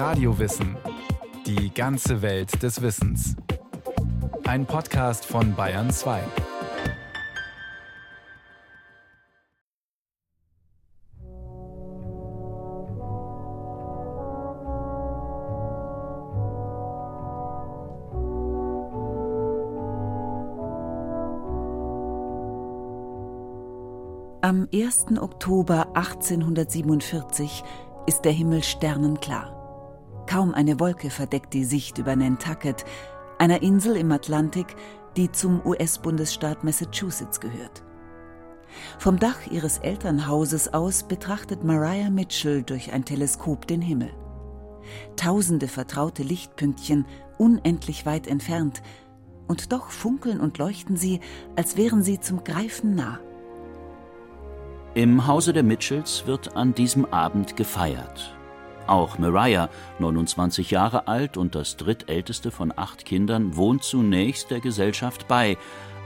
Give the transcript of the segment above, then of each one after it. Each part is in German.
Radiowissen. Die ganze Welt des Wissens. Ein Podcast von Bayern 2. Am 1. Oktober 1847 ist der Himmel sternenklar. Kaum eine Wolke verdeckt die Sicht über Nantucket, einer Insel im Atlantik, die zum US-Bundesstaat Massachusetts gehört. Vom Dach ihres Elternhauses aus betrachtet Mariah Mitchell durch ein Teleskop den Himmel. Tausende vertraute Lichtpünktchen, unendlich weit entfernt, und doch funkeln und leuchten sie, als wären sie zum Greifen nah. Im Hause der Mitchells wird an diesem Abend gefeiert. Auch Mariah, 29 Jahre alt und das drittälteste von acht Kindern, wohnt zunächst der Gesellschaft bei,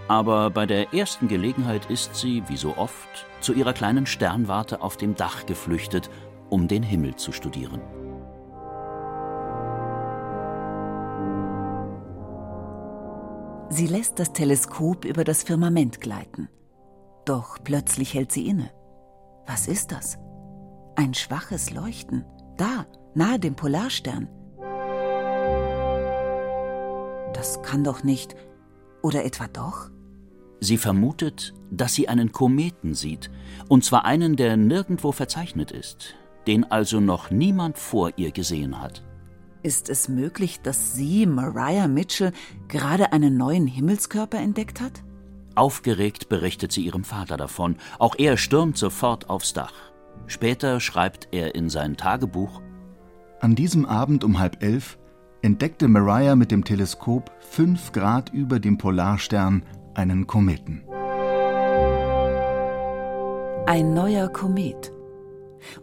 aber bei der ersten Gelegenheit ist sie, wie so oft, zu ihrer kleinen Sternwarte auf dem Dach geflüchtet, um den Himmel zu studieren. Sie lässt das Teleskop über das Firmament gleiten. Doch plötzlich hält sie inne. Was ist das? Ein schwaches Leuchten. Da, nahe dem Polarstern. Das kann doch nicht. Oder etwa doch? Sie vermutet, dass sie einen Kometen sieht, und zwar einen, der nirgendwo verzeichnet ist, den also noch niemand vor ihr gesehen hat. Ist es möglich, dass sie, Mariah Mitchell, gerade einen neuen Himmelskörper entdeckt hat? Aufgeregt berichtet sie ihrem Vater davon. Auch er stürmt sofort aufs Dach. Später schreibt er in sein Tagebuch: An diesem Abend um halb elf entdeckte Mariah mit dem Teleskop fünf Grad über dem Polarstern einen Kometen. Ein neuer Komet.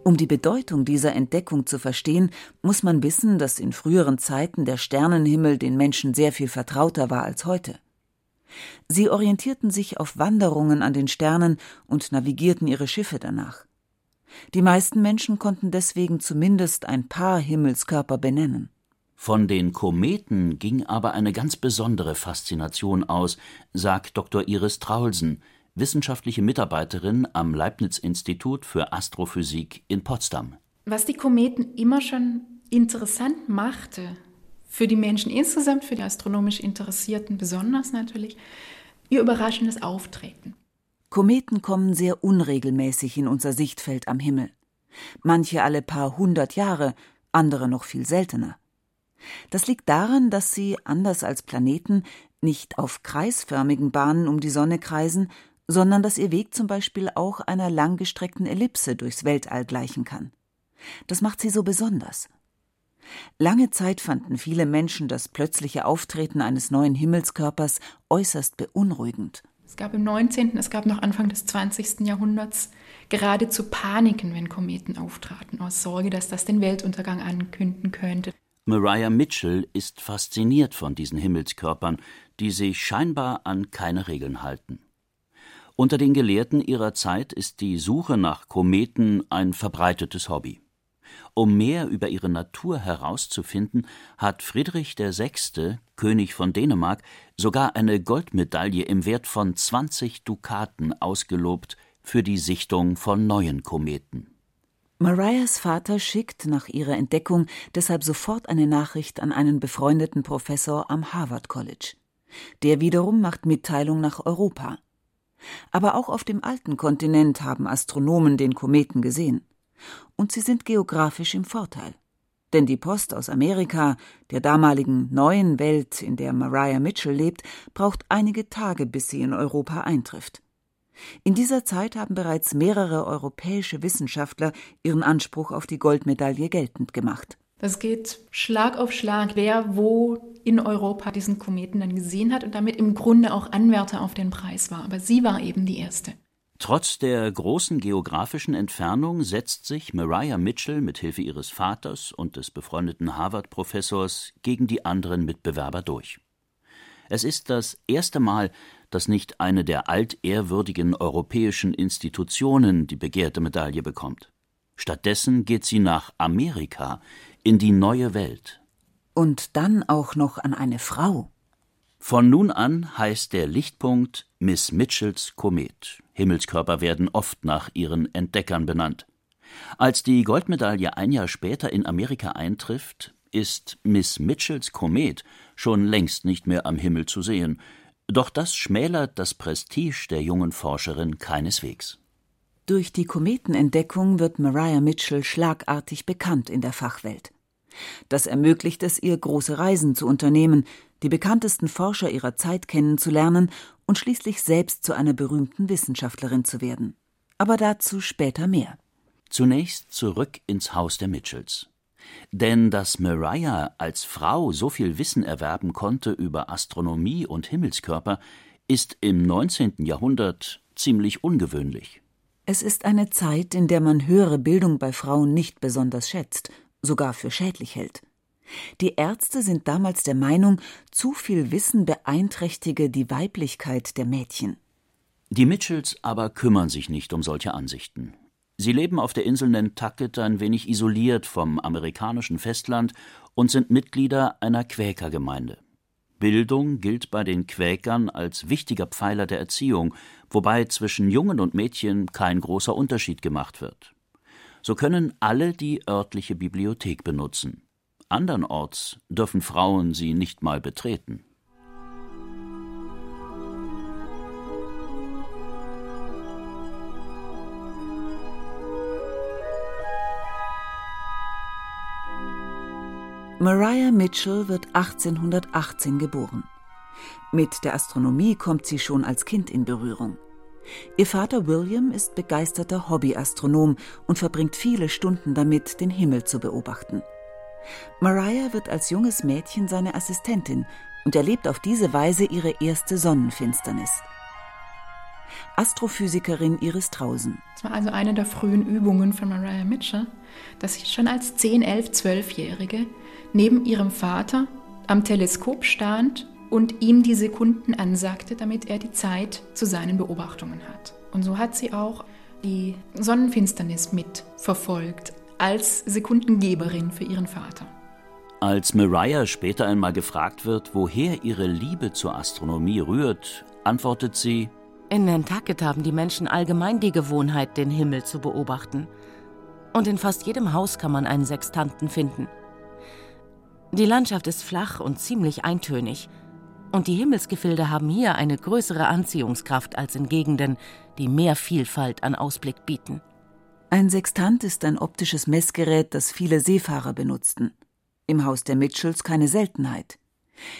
Um die Bedeutung dieser Entdeckung zu verstehen, muss man wissen, dass in früheren Zeiten der Sternenhimmel den Menschen sehr viel vertrauter war als heute. Sie orientierten sich auf Wanderungen an den Sternen und navigierten ihre Schiffe danach. Die meisten Menschen konnten deswegen zumindest ein paar Himmelskörper benennen. Von den Kometen ging aber eine ganz besondere Faszination aus, sagt Dr. Iris Traulsen, wissenschaftliche Mitarbeiterin am Leibniz-Institut für Astrophysik in Potsdam. Was die Kometen immer schon interessant machte, für die Menschen insgesamt, für die astronomisch Interessierten besonders natürlich, ihr überraschendes Auftreten. Kometen kommen sehr unregelmäßig in unser Sichtfeld am Himmel. Manche alle paar hundert Jahre, andere noch viel seltener. Das liegt daran, dass sie, anders als Planeten, nicht auf kreisförmigen Bahnen um die Sonne kreisen, sondern dass ihr Weg zum Beispiel auch einer langgestreckten Ellipse durchs Weltall gleichen kann. Das macht sie so besonders. Lange Zeit fanden viele Menschen das plötzliche Auftreten eines neuen Himmelskörpers äußerst beunruhigend. Es gab im 19., es gab noch Anfang des 20. Jahrhunderts geradezu Paniken, wenn Kometen auftraten, aus Sorge, dass das den Weltuntergang ankünden könnte. Mariah Mitchell ist fasziniert von diesen Himmelskörpern, die sich scheinbar an keine Regeln halten. Unter den Gelehrten ihrer Zeit ist die Suche nach Kometen ein verbreitetes Hobby. Um mehr über ihre Natur herauszufinden, hat Friedrich VI., König von Dänemark, sogar eine Goldmedaille im Wert von 20 Dukaten ausgelobt für die Sichtung von neuen Kometen. Mariahs Vater schickt nach ihrer Entdeckung deshalb sofort eine Nachricht an einen befreundeten Professor am Harvard College. Der wiederum macht Mitteilung nach Europa. Aber auch auf dem alten Kontinent haben Astronomen den Kometen gesehen und sie sind geografisch im Vorteil. Denn die Post aus Amerika, der damaligen neuen Welt, in der Mariah Mitchell lebt, braucht einige Tage, bis sie in Europa eintrifft. In dieser Zeit haben bereits mehrere europäische Wissenschaftler ihren Anspruch auf die Goldmedaille geltend gemacht. Das geht Schlag auf Schlag, wer wo in Europa diesen Kometen dann gesehen hat und damit im Grunde auch Anwärter auf den Preis war. Aber sie war eben die erste. Trotz der großen geografischen Entfernung setzt sich Mariah Mitchell mit Hilfe ihres Vaters und des befreundeten Harvard-Professors gegen die anderen Mitbewerber durch. Es ist das erste Mal, dass nicht eine der altehrwürdigen europäischen Institutionen die begehrte Medaille bekommt. Stattdessen geht sie nach Amerika, in die neue Welt. Und dann auch noch an eine Frau. Von nun an heißt der Lichtpunkt Miss Mitchells Komet. Himmelskörper werden oft nach ihren Entdeckern benannt. Als die Goldmedaille ein Jahr später in Amerika eintrifft, ist Miss Mitchells Komet schon längst nicht mehr am Himmel zu sehen, doch das schmälert das Prestige der jungen Forscherin keineswegs. Durch die Kometenentdeckung wird Mariah Mitchell schlagartig bekannt in der Fachwelt. Das ermöglicht es ihr, große Reisen zu unternehmen, die bekanntesten Forscher ihrer Zeit kennenzulernen und schließlich selbst zu einer berühmten Wissenschaftlerin zu werden. Aber dazu später mehr. Zunächst zurück ins Haus der Mitchells. Denn dass Mariah als Frau so viel Wissen erwerben konnte über Astronomie und Himmelskörper, ist im 19. Jahrhundert ziemlich ungewöhnlich. Es ist eine Zeit, in der man höhere Bildung bei Frauen nicht besonders schätzt, sogar für schädlich hält. Die Ärzte sind damals der Meinung, zu viel Wissen beeinträchtige die Weiblichkeit der Mädchen. Die Mitchells aber kümmern sich nicht um solche Ansichten. Sie leben auf der Insel Nantucket ein wenig isoliert vom amerikanischen Festland und sind Mitglieder einer Quäkergemeinde. Bildung gilt bei den Quäkern als wichtiger Pfeiler der Erziehung, wobei zwischen Jungen und Mädchen kein großer Unterschied gemacht wird. So können alle die örtliche Bibliothek benutzen. Andernorts dürfen Frauen sie nicht mal betreten. Mariah Mitchell wird 1818 geboren. Mit der Astronomie kommt sie schon als Kind in Berührung. Ihr Vater William ist begeisterter Hobbyastronom und verbringt viele Stunden damit, den Himmel zu beobachten. Mariah wird als junges Mädchen seine Assistentin und erlebt auf diese Weise ihre erste Sonnenfinsternis. Astrophysikerin Iris Trausen. Das war also eine der frühen Übungen von Mariah Mitchell, dass sie schon als 10, 11, 12-Jährige neben ihrem Vater am Teleskop stand und ihm die Sekunden ansagte, damit er die Zeit zu seinen Beobachtungen hat. Und so hat sie auch die Sonnenfinsternis mitverfolgt als Sekundengeberin für ihren Vater. Als Mariah später einmal gefragt wird, woher ihre Liebe zur Astronomie rührt, antwortet sie: In Nantucket haben die Menschen allgemein die Gewohnheit, den Himmel zu beobachten. Und in fast jedem Haus kann man einen Sextanten finden. Die Landschaft ist flach und ziemlich eintönig. Und die Himmelsgefilde haben hier eine größere Anziehungskraft als in Gegenden, die mehr Vielfalt an Ausblick bieten. Ein Sextant ist ein optisches Messgerät, das viele Seefahrer benutzten. Im Haus der Mitchells keine Seltenheit.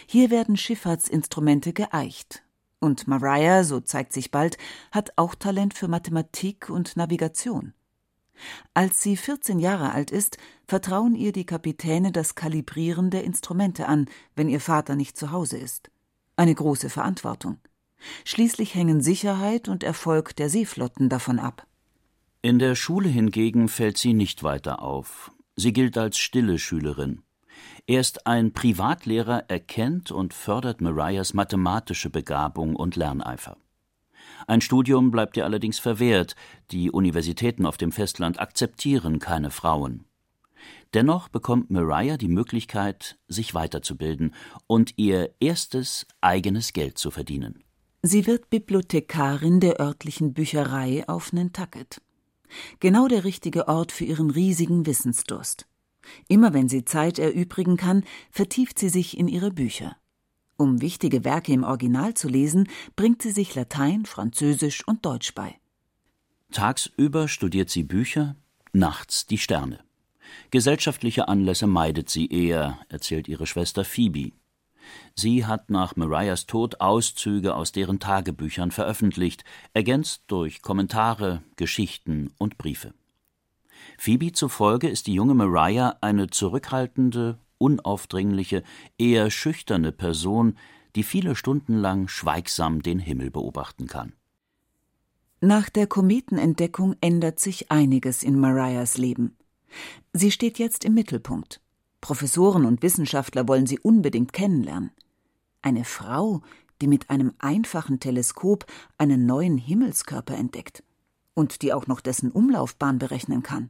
Hier werden Schifffahrtsinstrumente geeicht. Und Mariah, so zeigt sich bald, hat auch Talent für Mathematik und Navigation. Als sie 14 Jahre alt ist, vertrauen ihr die Kapitäne das Kalibrieren der Instrumente an, wenn ihr Vater nicht zu Hause ist. Eine große Verantwortung. Schließlich hängen Sicherheit und Erfolg der Seeflotten davon ab. In der Schule hingegen fällt sie nicht weiter auf. Sie gilt als stille Schülerin. Erst ein Privatlehrer erkennt und fördert Mariahs mathematische Begabung und Lerneifer. Ein Studium bleibt ihr allerdings verwehrt, die Universitäten auf dem Festland akzeptieren keine Frauen. Dennoch bekommt Mariah die Möglichkeit, sich weiterzubilden und ihr erstes eigenes Geld zu verdienen. Sie wird Bibliothekarin der örtlichen Bücherei auf Nantucket. Genau der richtige Ort für ihren riesigen Wissensdurst. Immer wenn sie Zeit erübrigen kann, vertieft sie sich in ihre Bücher. Um wichtige Werke im Original zu lesen, bringt sie sich Latein, Französisch und Deutsch bei. Tagsüber studiert sie Bücher, nachts die Sterne. Gesellschaftliche Anlässe meidet sie eher, erzählt ihre Schwester Phoebe. Sie hat nach Mariahs Tod Auszüge aus deren Tagebüchern veröffentlicht, ergänzt durch Kommentare, Geschichten und Briefe. Phoebe zufolge ist die junge Mariah eine zurückhaltende, unaufdringliche, eher schüchterne Person, die viele Stunden lang schweigsam den Himmel beobachten kann. Nach der Kometenentdeckung ändert sich einiges in Mariahs Leben. Sie steht jetzt im Mittelpunkt. Professoren und Wissenschaftler wollen sie unbedingt kennenlernen. Eine Frau, die mit einem einfachen Teleskop einen neuen Himmelskörper entdeckt und die auch noch dessen Umlaufbahn berechnen kann.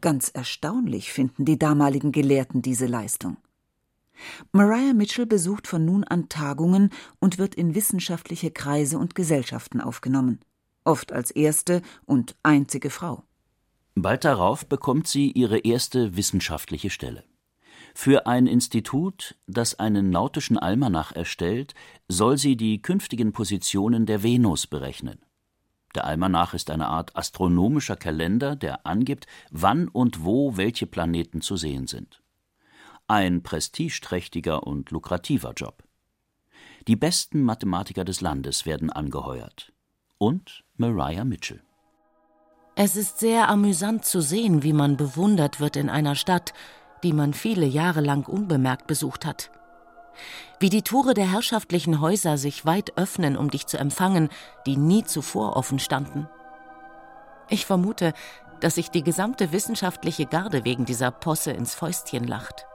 Ganz erstaunlich finden die damaligen Gelehrten diese Leistung. Mariah Mitchell besucht von nun an Tagungen und wird in wissenschaftliche Kreise und Gesellschaften aufgenommen, oft als erste und einzige Frau. Bald darauf bekommt sie ihre erste wissenschaftliche Stelle. Für ein Institut, das einen nautischen Almanach erstellt, soll sie die künftigen Positionen der Venus berechnen. Der Almanach ist eine Art astronomischer Kalender, der angibt, wann und wo welche Planeten zu sehen sind. Ein prestigeträchtiger und lukrativer Job. Die besten Mathematiker des Landes werden angeheuert. Und Mariah Mitchell. Es ist sehr amüsant zu sehen, wie man bewundert wird in einer Stadt, die man viele Jahre lang unbemerkt besucht hat. Wie die Tore der herrschaftlichen Häuser sich weit öffnen, um dich zu empfangen, die nie zuvor offen standen. Ich vermute, dass sich die gesamte wissenschaftliche Garde wegen dieser Posse ins Fäustchen lacht.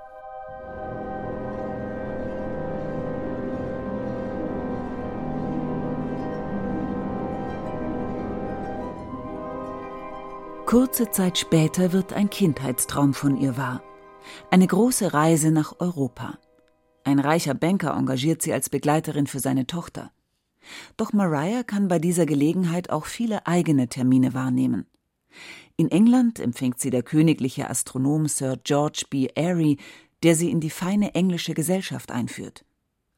Kurze Zeit später wird ein Kindheitstraum von ihr wahr. Eine große Reise nach Europa. Ein reicher Banker engagiert sie als Begleiterin für seine Tochter. Doch Mariah kann bei dieser Gelegenheit auch viele eigene Termine wahrnehmen. In England empfängt sie der königliche Astronom Sir George B. Airy, der sie in die feine englische Gesellschaft einführt.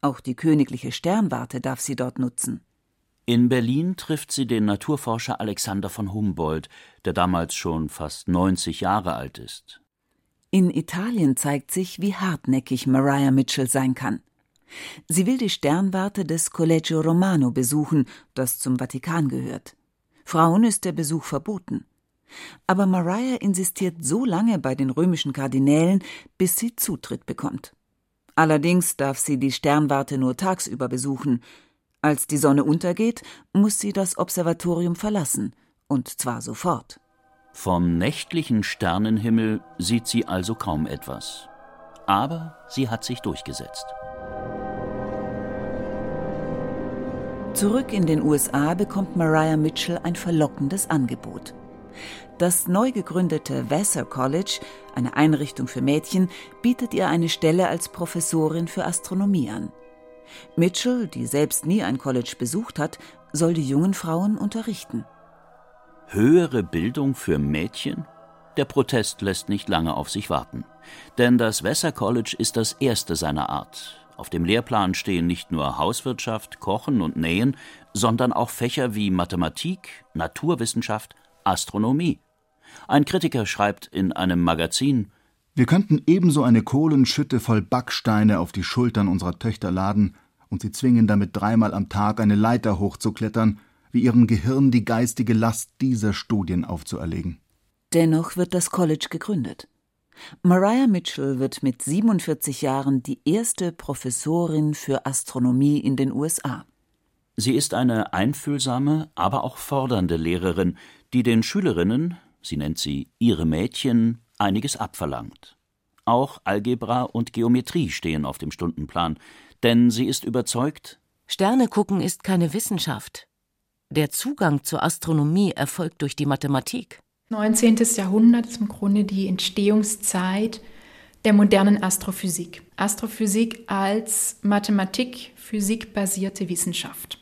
Auch die königliche Sternwarte darf sie dort nutzen. In Berlin trifft sie den Naturforscher Alexander von Humboldt, der damals schon fast 90 Jahre alt ist. In Italien zeigt sich, wie hartnäckig Mariah Mitchell sein kann. Sie will die Sternwarte des Collegio Romano besuchen, das zum Vatikan gehört. Frauen ist der Besuch verboten. Aber Mariah insistiert so lange bei den römischen Kardinälen, bis sie Zutritt bekommt. Allerdings darf sie die Sternwarte nur tagsüber besuchen, als die Sonne untergeht, muss sie das Observatorium verlassen, und zwar sofort. Vom nächtlichen Sternenhimmel sieht sie also kaum etwas. Aber sie hat sich durchgesetzt. Zurück in den USA bekommt Mariah Mitchell ein verlockendes Angebot. Das neu gegründete Vassar College, eine Einrichtung für Mädchen, bietet ihr eine Stelle als Professorin für Astronomie an. Mitchell, die selbst nie ein College besucht hat, soll die jungen Frauen unterrichten. Höhere Bildung für Mädchen? Der Protest lässt nicht lange auf sich warten. Denn das Vassar College ist das erste seiner Art. Auf dem Lehrplan stehen nicht nur Hauswirtschaft, Kochen und Nähen, sondern auch Fächer wie Mathematik, Naturwissenschaft, Astronomie. Ein Kritiker schreibt in einem Magazin Wir könnten ebenso eine Kohlenschütte voll Backsteine auf die Schultern unserer Töchter laden, und sie zwingen damit dreimal am Tag eine Leiter hochzuklettern, wie ihrem Gehirn die geistige Last dieser Studien aufzuerlegen. Dennoch wird das College gegründet. Mariah Mitchell wird mit 47 Jahren die erste Professorin für Astronomie in den USA. Sie ist eine einfühlsame, aber auch fordernde Lehrerin, die den Schülerinnen, sie nennt sie ihre Mädchen, einiges abverlangt. Auch Algebra und Geometrie stehen auf dem Stundenplan, denn sie ist überzeugt, Sterne gucken ist keine Wissenschaft. Der Zugang zur Astronomie erfolgt durch die Mathematik. 19. Jahrhundert ist im Grunde die Entstehungszeit der modernen Astrophysik. Astrophysik als Mathematik, Physik basierte Wissenschaft.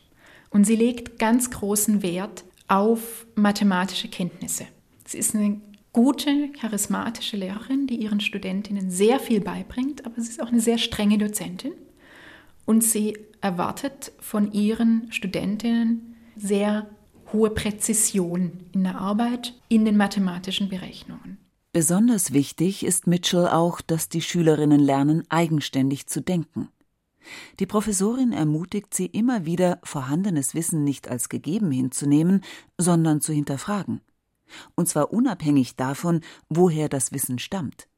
Und sie legt ganz großen Wert auf mathematische Kenntnisse. Sie ist eine gute, charismatische Lehrerin, die ihren Studentinnen sehr viel beibringt, aber sie ist auch eine sehr strenge Dozentin und sie erwartet von ihren Studentinnen sehr hohe Präzision in der Arbeit, in den mathematischen Berechnungen. Besonders wichtig ist Mitchell auch, dass die Schülerinnen lernen, eigenständig zu denken. Die Professorin ermutigt sie immer wieder, vorhandenes Wissen nicht als gegeben hinzunehmen, sondern zu hinterfragen. Und zwar unabhängig davon, woher das Wissen stammt.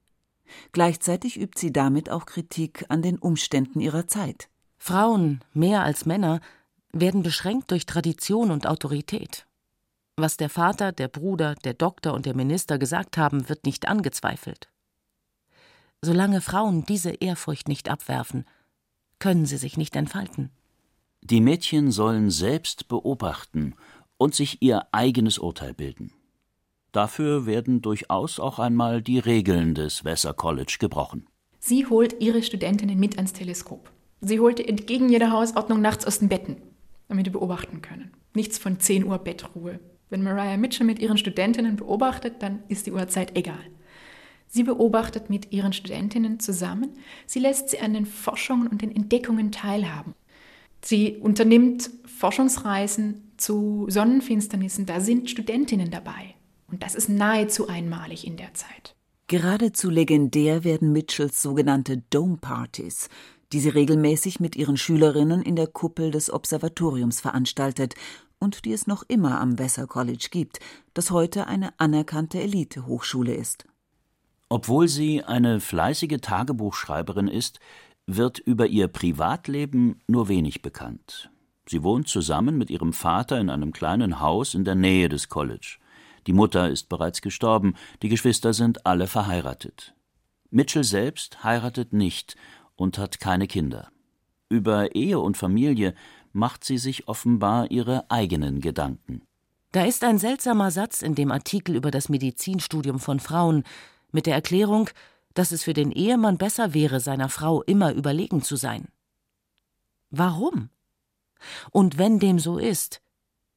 Gleichzeitig übt sie damit auch Kritik an den Umständen ihrer Zeit. Frauen, mehr als Männer, werden beschränkt durch Tradition und Autorität. Was der Vater, der Bruder, der Doktor und der Minister gesagt haben, wird nicht angezweifelt. Solange Frauen diese Ehrfurcht nicht abwerfen, können sie sich nicht entfalten. Die Mädchen sollen selbst beobachten und sich ihr eigenes Urteil bilden. Dafür werden durchaus auch einmal die Regeln des Vassar College gebrochen. Sie holt ihre Studentinnen mit ans Teleskop. Sie holte entgegen jeder Hausordnung nachts aus den Betten, damit sie beobachten können. Nichts von 10 Uhr Bettruhe. Wenn Mariah Mitchell mit ihren Studentinnen beobachtet, dann ist die Uhrzeit egal. Sie beobachtet mit ihren Studentinnen zusammen. Sie lässt sie an den Forschungen und den Entdeckungen teilhaben. Sie unternimmt Forschungsreisen zu Sonnenfinsternissen. Da sind Studentinnen dabei. Und das ist nahezu einmalig in der Zeit. Geradezu legendär werden Mitchells sogenannte Dome Parties, die sie regelmäßig mit ihren Schülerinnen in der Kuppel des Observatoriums veranstaltet und die es noch immer am Vassar College gibt, das heute eine anerkannte Elite-Hochschule ist. Obwohl sie eine fleißige Tagebuchschreiberin ist, wird über ihr Privatleben nur wenig bekannt. Sie wohnt zusammen mit ihrem Vater in einem kleinen Haus in der Nähe des College. Die Mutter ist bereits gestorben, die Geschwister sind alle verheiratet. Mitchell selbst heiratet nicht und hat keine Kinder. Über Ehe und Familie macht sie sich offenbar ihre eigenen Gedanken. Da ist ein seltsamer Satz in dem Artikel über das Medizinstudium von Frauen mit der Erklärung, dass es für den Ehemann besser wäre, seiner Frau immer überlegen zu sein. Warum? Und wenn dem so ist,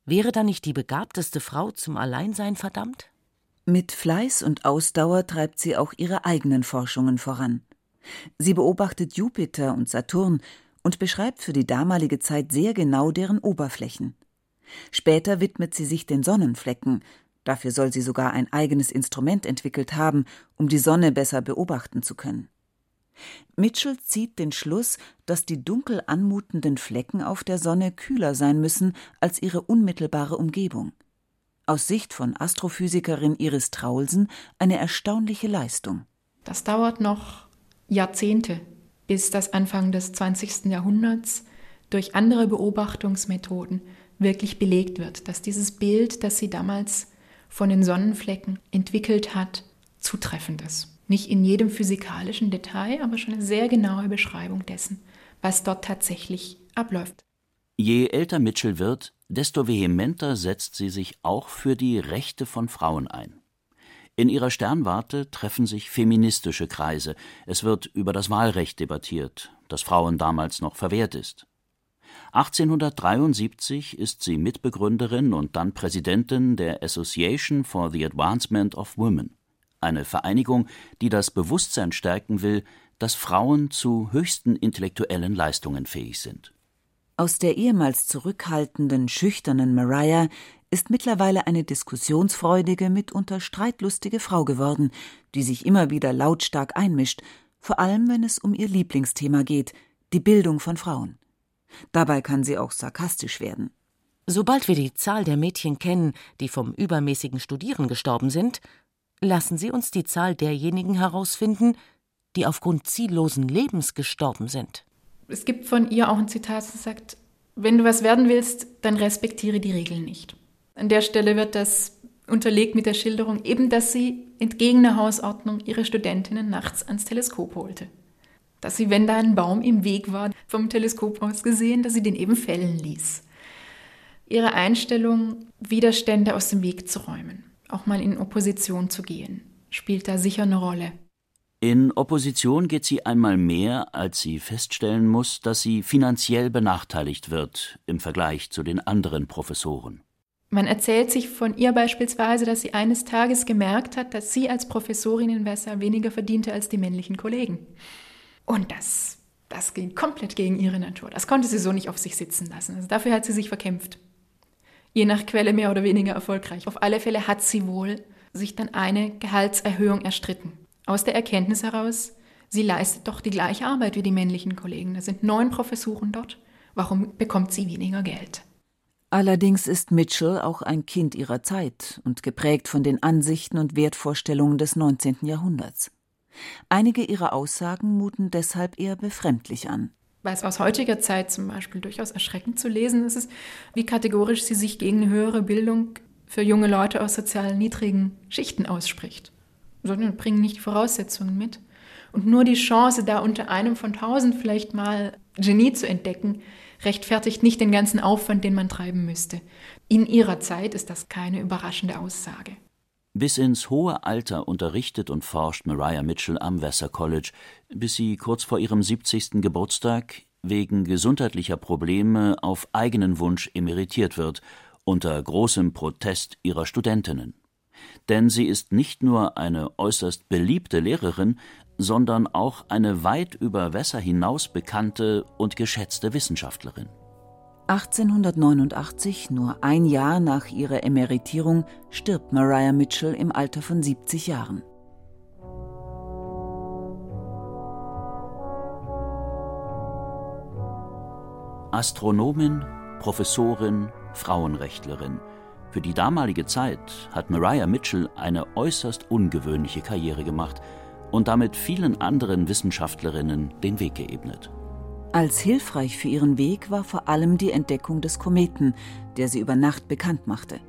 Wäre dann nicht die begabteste Frau zum Alleinsein verdammt? Mit Fleiß und Ausdauer treibt sie auch ihre eigenen Forschungen voran. Sie beobachtet Jupiter und Saturn und beschreibt für die damalige Zeit sehr genau deren Oberflächen. Später widmet sie sich den Sonnenflecken, dafür soll sie sogar ein eigenes Instrument entwickelt haben, um die Sonne besser beobachten zu können. Mitchell zieht den Schluss, dass die dunkel anmutenden Flecken auf der Sonne kühler sein müssen als ihre unmittelbare Umgebung. Aus Sicht von Astrophysikerin Iris Traulsen eine erstaunliche Leistung. Das dauert noch Jahrzehnte, bis das Anfang des 20. Jahrhunderts durch andere Beobachtungsmethoden wirklich belegt wird, dass dieses Bild, das sie damals von den Sonnenflecken entwickelt hat, zutreffend ist. Nicht in jedem physikalischen Detail, aber schon eine sehr genaue Beschreibung dessen, was dort tatsächlich abläuft. Je älter Mitchell wird, desto vehementer setzt sie sich auch für die Rechte von Frauen ein. In ihrer Sternwarte treffen sich feministische Kreise. Es wird über das Wahlrecht debattiert, das Frauen damals noch verwehrt ist. 1873 ist sie Mitbegründerin und dann Präsidentin der Association for the Advancement of Women eine Vereinigung, die das Bewusstsein stärken will, dass Frauen zu höchsten intellektuellen Leistungen fähig sind. Aus der ehemals zurückhaltenden, schüchternen Mariah ist mittlerweile eine diskussionsfreudige, mitunter streitlustige Frau geworden, die sich immer wieder lautstark einmischt, vor allem wenn es um ihr Lieblingsthema geht, die Bildung von Frauen. Dabei kann sie auch sarkastisch werden. Sobald wir die Zahl der Mädchen kennen, die vom übermäßigen Studieren gestorben sind, Lassen Sie uns die Zahl derjenigen herausfinden, die aufgrund ziellosen Lebens gestorben sind. Es gibt von ihr auch ein Zitat, das sagt, wenn du was werden willst, dann respektiere die Regeln nicht. An der Stelle wird das unterlegt mit der Schilderung, eben dass sie entgegen der Hausordnung ihre Studentinnen nachts ans Teleskop holte. Dass sie, wenn da ein Baum im Weg war, vom Teleskop aus gesehen, dass sie den eben fällen ließ. Ihre Einstellung, Widerstände aus dem Weg zu räumen auch mal in Opposition zu gehen, spielt da sicher eine Rolle. In Opposition geht sie einmal mehr, als sie feststellen muss, dass sie finanziell benachteiligt wird im Vergleich zu den anderen Professoren. Man erzählt sich von ihr beispielsweise, dass sie eines Tages gemerkt hat, dass sie als Professorin in Wesser weniger verdiente als die männlichen Kollegen. Und das, das ging komplett gegen ihre Natur. Das konnte sie so nicht auf sich sitzen lassen. Also dafür hat sie sich verkämpft je nach Quelle mehr oder weniger erfolgreich. Auf alle Fälle hat sie wohl sich dann eine Gehaltserhöhung erstritten. Aus der Erkenntnis heraus, sie leistet doch die gleiche Arbeit wie die männlichen Kollegen. Da sind neun Professuren dort. Warum bekommt sie weniger Geld? Allerdings ist Mitchell auch ein Kind ihrer Zeit und geprägt von den Ansichten und Wertvorstellungen des 19. Jahrhunderts. Einige ihrer Aussagen muten deshalb eher befremdlich an was aus heutiger Zeit zum Beispiel durchaus erschreckend zu lesen ist, ist, wie kategorisch sie sich gegen höhere Bildung für junge Leute aus sozial niedrigen Schichten ausspricht. Sondern bringen nicht die Voraussetzungen mit. Und nur die Chance, da unter einem von tausend vielleicht mal Genie zu entdecken, rechtfertigt nicht den ganzen Aufwand, den man treiben müsste. In ihrer Zeit ist das keine überraschende Aussage. Bis ins hohe Alter unterrichtet und forscht Mariah Mitchell am Vassar College, bis sie kurz vor ihrem 70. Geburtstag wegen gesundheitlicher Probleme auf eigenen Wunsch emeritiert wird, unter großem Protest ihrer Studentinnen. Denn sie ist nicht nur eine äußerst beliebte Lehrerin, sondern auch eine weit über Wässer hinaus bekannte und geschätzte Wissenschaftlerin. 1889, nur ein Jahr nach ihrer Emeritierung, stirbt Mariah Mitchell im Alter von 70 Jahren. Astronomin, Professorin, Frauenrechtlerin. Für die damalige Zeit hat Mariah Mitchell eine äußerst ungewöhnliche Karriere gemacht und damit vielen anderen Wissenschaftlerinnen den Weg geebnet. Als hilfreich für ihren Weg war vor allem die Entdeckung des Kometen, der sie über Nacht bekannt machte.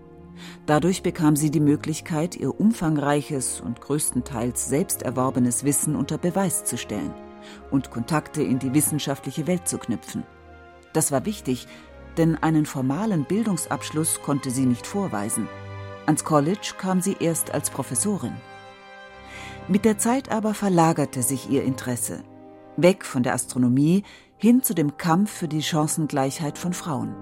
Dadurch bekam sie die Möglichkeit, ihr umfangreiches und größtenteils selbst erworbenes Wissen unter Beweis zu stellen und Kontakte in die wissenschaftliche Welt zu knüpfen. Das war wichtig, denn einen formalen Bildungsabschluss konnte sie nicht vorweisen. Ans College kam sie erst als Professorin. Mit der Zeit aber verlagerte sich ihr Interesse. Weg von der Astronomie hin zu dem Kampf für die Chancengleichheit von Frauen.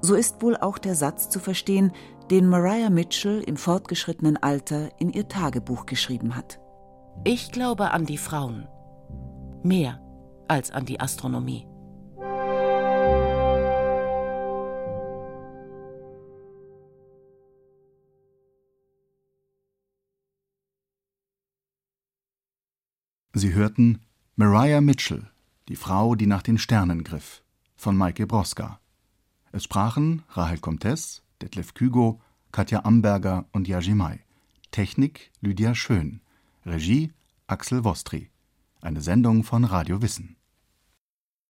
So ist wohl auch der Satz zu verstehen, den Mariah Mitchell im fortgeschrittenen Alter in ihr Tagebuch geschrieben hat. Ich glaube an die Frauen. Mehr als an die Astronomie. Sie hörten Mariah Mitchell die Frau, die nach den Sternen griff, von Maike Broska. Es sprachen Rahel Comtes, Detlef Kügo, Katja Amberger und Yajimai. Technik Lydia Schön. Regie Axel Wostri. Eine Sendung von Radio Wissen.